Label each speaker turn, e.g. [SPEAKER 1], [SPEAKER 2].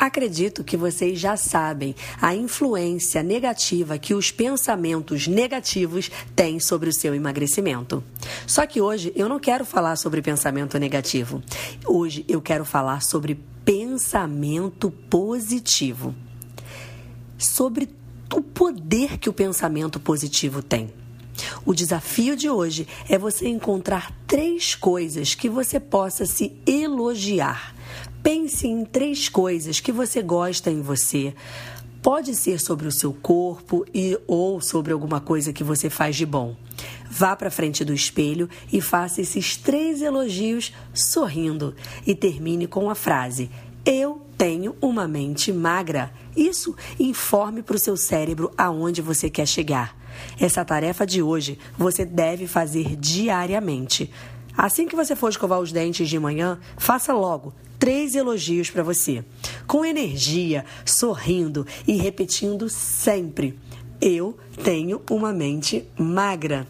[SPEAKER 1] Acredito que vocês já sabem a influência negativa que os pensamentos negativos têm sobre o seu emagrecimento. Só que hoje eu não quero falar sobre pensamento negativo. Hoje eu quero falar sobre pensamento positivo. Sobre o poder que o pensamento positivo tem. O desafio de hoje é você encontrar três coisas que você possa se elogiar Pense em três coisas que você gosta em você. Pode ser sobre o seu corpo e ou sobre alguma coisa que você faz de bom. Vá para frente do espelho e faça esses três elogios sorrindo e termine com a frase: Eu tenho uma mente magra. Isso informe para o seu cérebro aonde você quer chegar. Essa tarefa de hoje você deve fazer diariamente. Assim que você for escovar os dentes de manhã, faça logo três elogios para você, com energia, sorrindo e repetindo sempre: Eu tenho uma mente magra.